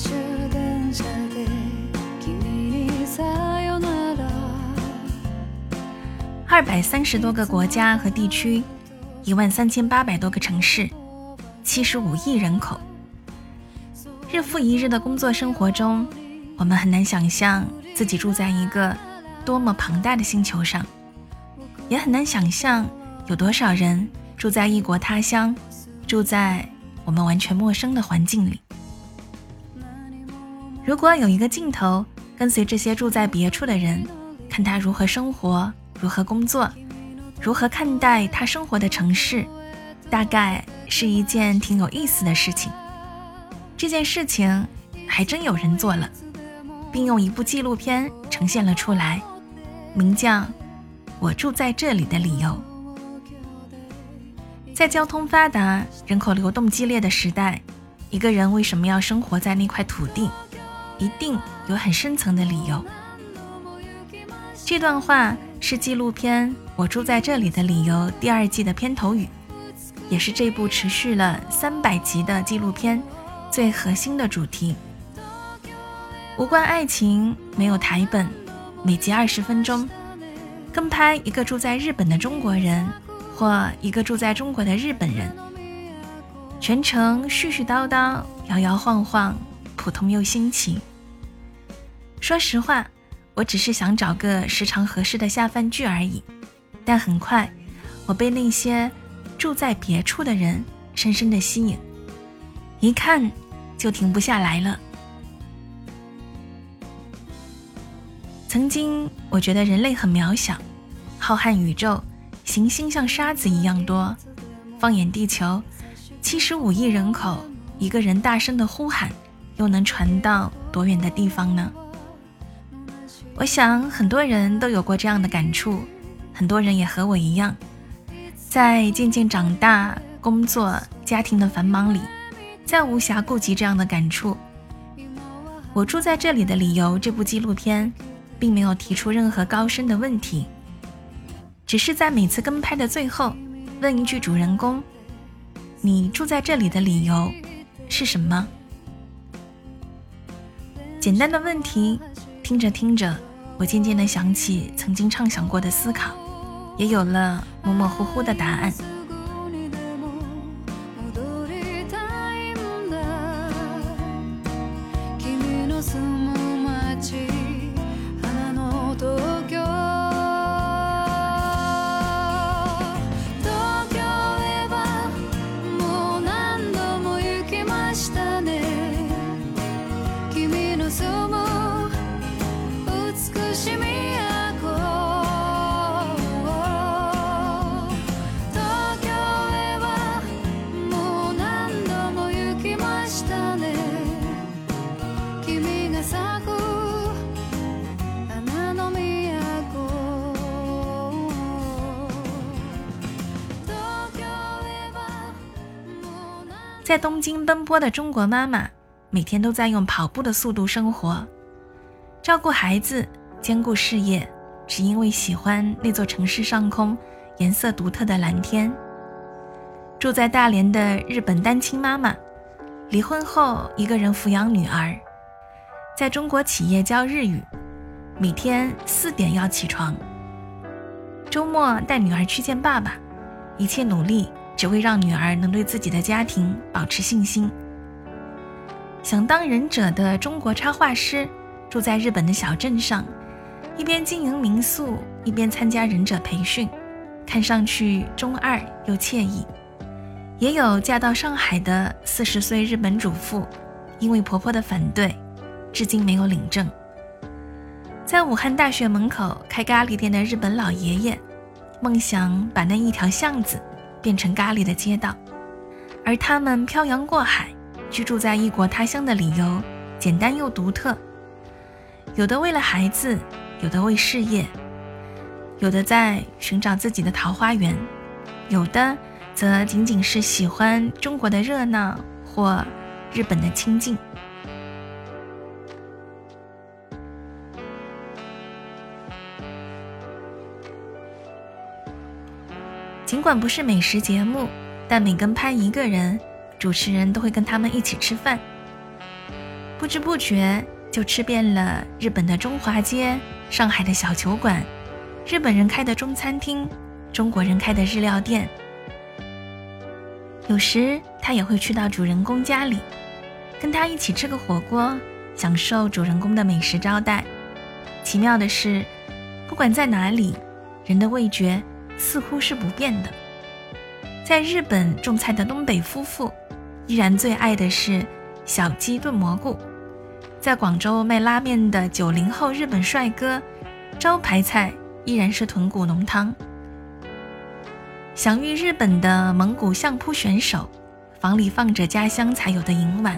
車電車で君にさよなら二百三十多个国家和地区，一万三千八百多个城市，七十五亿人口。日复一日的工作生活中，我们很难想象自己住在一个多么庞大的星球上，也很难想象有多少人住在异国他乡，住在我们完全陌生的环境里。 如果有一个镜头跟随这些住在别处的人，看他如何生活，如何工作，如何看待他生活的城市，大概是一件挺有意思的事情。这件事情还真有人做了，并用一部纪录片呈现了出来，名叫《我住在这里的理由》。在交通发达、人口流动激烈的时代，一个人为什么要生活在那块土地，一定有很深层的理由。这段话是纪录片《我住在这里的理由》第二季的片头语，也是这部持续了三百集的纪录片最核心的主题。无关爱情，没有台本，每集二十分钟，跟拍一个住在日本的中国人，或一个住在中国的日本人，全程絮絮叨叨，摇摇晃晃，普通又新奇。说实话。我只是想找个时长合适的下饭剧而已，但很快，我被那些住在别处的人深深的吸引，一看就停不下来了。曾经我觉得人类很渺小，浩瀚宇宙，行星像沙子一样多，放眼地球，七十五亿人口，一个人大声的呼喊，又能传到多远的地方呢？我想很多人都有过这样的感触，很多人也和我一样，在渐渐长大、工作、家庭的繁忙里，再无暇顾及这样的感触。我住在这里的理由，这部纪录片并没有提出任何高深的问题，只是在每次跟拍的最后问一句主人公：“你住在这里的理由是什么？”简单的问题，听着听着。我渐渐地想起曾经畅想过的思考，也有了模模糊糊的答案。在东京奔波的中国妈妈，每天都在用跑步的速度生活，照顾孩子，兼顾事业，只因为喜欢那座城市上空颜色独特的蓝天。住在大连的日本单亲妈妈，离婚后一个人抚养女儿，在中国企业教日语，每天四点要起床，周末带女儿去见爸爸，一切努力。只为让女儿能对自己的家庭保持信心。想当忍者的中国插画师，住在日本的小镇上，一边经营民宿，一边参加忍者培训，看上去中二又惬意。也有嫁到上海的四十岁日本主妇，因为婆婆的反对，至今没有领证。在武汉大学门口开咖喱店的日本老爷爷，梦想把那一条巷子。变成咖喱的街道，而他们漂洋过海居住在异国他乡的理由简单又独特。有的为了孩子，有的为事业，有的在寻找自己的桃花源，有的则仅仅是喜欢中国的热闹或日本的清静。尽管不是美食节目，但每跟拍一个人，主持人都会跟他们一起吃饭。不知不觉就吃遍了日本的中华街、上海的小酒馆、日本人开的中餐厅、中国人开的日料店。有时他也会去到主人公家里，跟他一起吃个火锅，享受主人公的美食招待。奇妙的是，不管在哪里，人的味觉似乎是不变的。在日本种菜的东北夫妇，依然最爱的是小鸡炖蘑菇；在广州卖拉面的九零后日本帅哥，招牌菜依然是豚骨浓汤。享誉日本的蒙古相扑选手，房里放着家乡才有的银碗；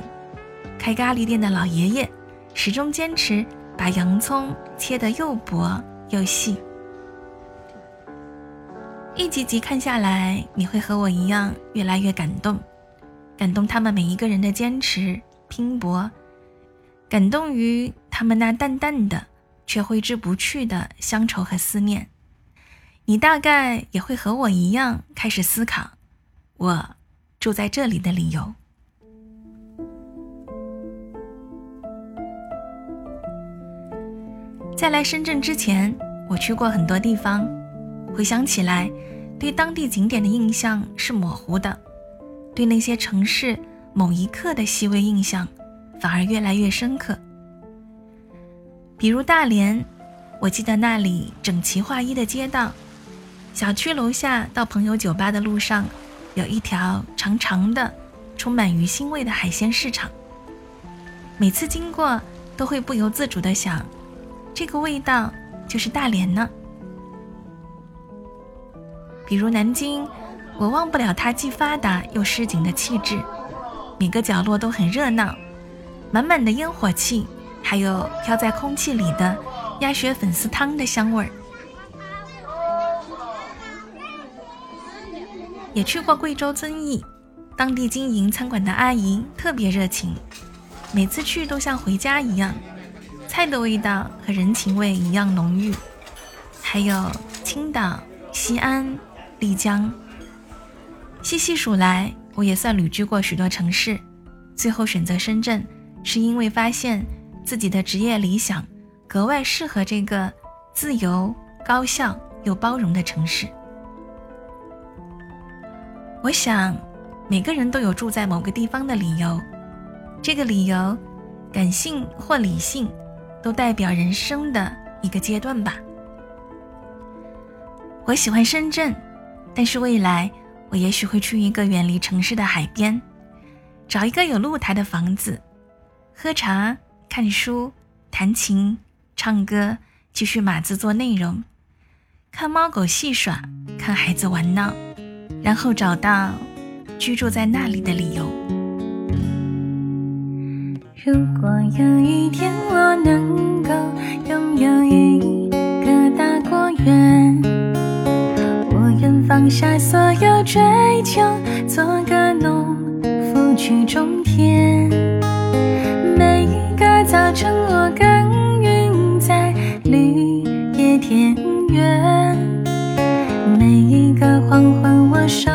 开咖喱店的老爷爷，始终坚持把洋葱切得又薄又细。一集集看下来，你会和我一样越来越感动，感动他们每一个人的坚持拼搏，感动于他们那淡淡的却挥之不去的乡愁和思念。你大概也会和我一样开始思考，我住在这里的理由。在来深圳之前，我去过很多地方。回想起来，对当地景点的印象是模糊的，对那些城市某一刻的细微印象，反而越来越深刻。比如大连，我记得那里整齐划一的街道，小区楼下到朋友酒吧的路上，有一条长长的、充满鱼腥味的海鲜市场。每次经过，都会不由自主地想，这个味道就是大连呢。比如南京，我忘不了它既发达又市井的气质，每个角落都很热闹，满满的烟火气，还有飘在空气里的鸭血粉丝汤的香味儿。也去过贵州遵义，当地经营餐馆的阿姨特别热情，每次去都像回家一样，菜的味道和人情味一样浓郁。还有青岛、西安。丽江，细细数来，我也算旅居过许多城市，最后选择深圳，是因为发现自己的职业理想格外适合这个自由、高效又包容的城市。我想，每个人都有住在某个地方的理由，这个理由，感性或理性，都代表人生的一个阶段吧。我喜欢深圳。但是未来，我也许会去一个远离城市的海边，找一个有露台的房子，喝茶、看书、弹琴、唱歌，继续码字做内容，看猫狗戏耍，看孩子玩闹，然后找到居住在那里的理由。如果有一天我能够拥有一放下所有追求，做个农夫去种田。每一个早晨，我耕耘在绿野田园；每一个黄昏，我守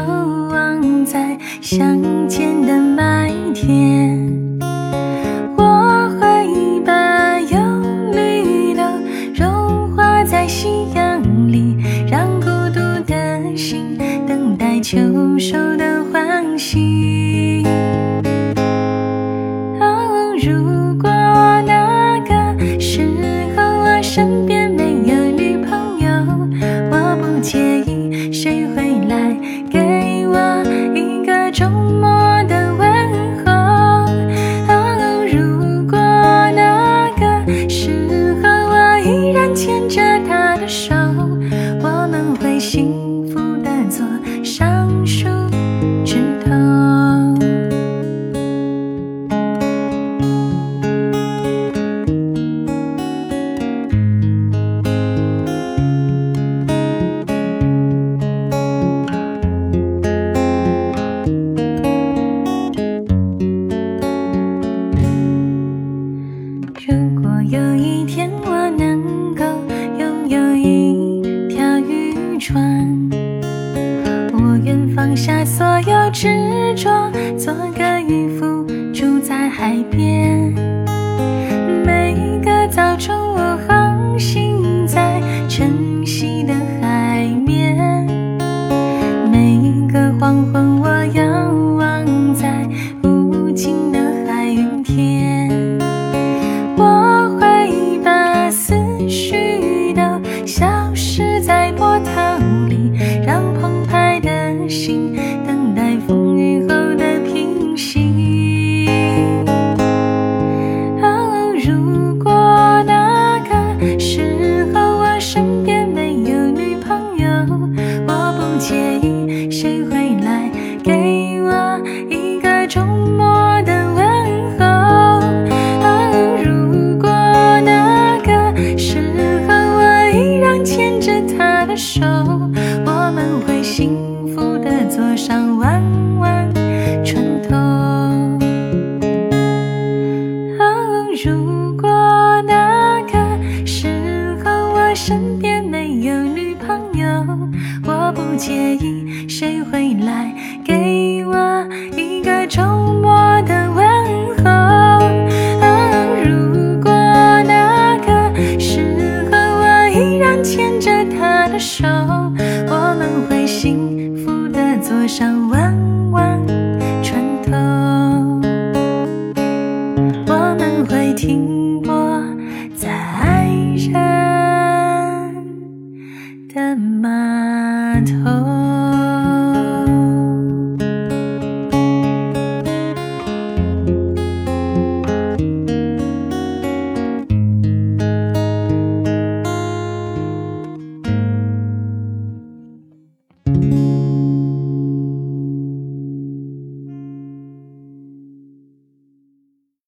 手我们会幸福的坐上那头